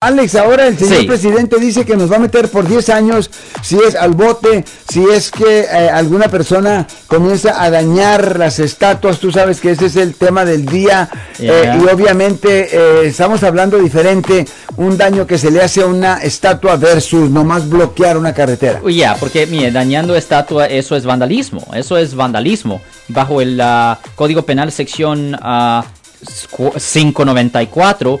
Alex, ahora el señor Sí. presidente dice que nos va a meter por 10 años si es al bote, si es que eh, alguna persona comienza a dañar las estatuas. Tú sabes que ese es el tema del día Yeah. eh, y obviamente eh, estamos hablando diferente, un daño que se le hace a una estatua versus nomás bloquear una carretera. Ya, porque mire, dañando estatua, eso es vandalismo, eso es vandalismo. Bajo el ah, Código Penal sección ah, scu- 594,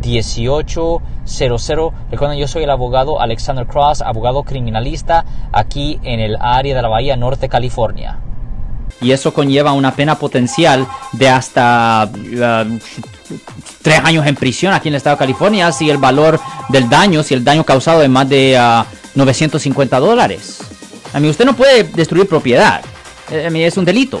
1-800-530-1800. Recuerden, yo soy el abogado Alexander Cross, abogado criminalista aquí en el área de la Bahía Norte, California. y eso conlleva una pena potencial de hasta ah, tres años en prisión aquí en el estado de California si el valor del daño, si el daño causado es más de ah, 950 dólares. A mí usted no puede destruir propiedad, Eh, a mí es un delito.